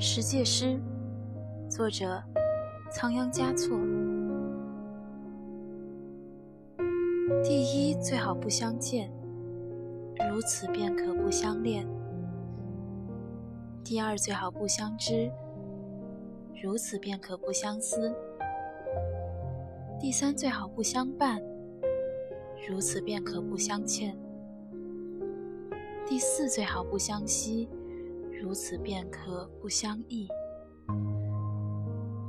十戒诗，作者仓央嘉措。第一，最好不相见，如此便可不相恋；第二，最好不相知，如此便可不相思；第三，最好不相伴，如此便可不相欠；第四，最好不相惜。如此便可不相忆。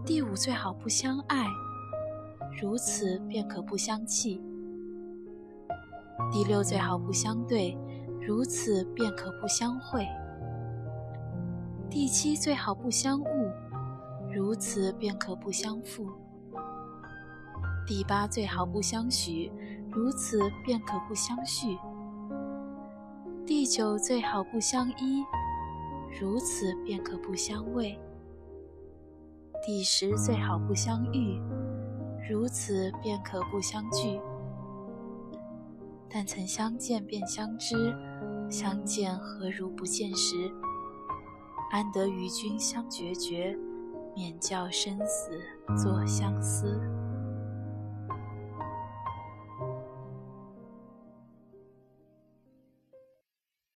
第五，最好不相爱，如此便可不相弃。第六，最好不相对，如此便可不相会。第七，最好不相误，如此便可不相负。第八，最好不相许，如此便可不相续。第九，最好不相依。如此便可不相畏。第十最好不相遇，如此便可不相聚。但曾相见便相知，相见何如不见时？安得与君相决绝，免教生死作相思。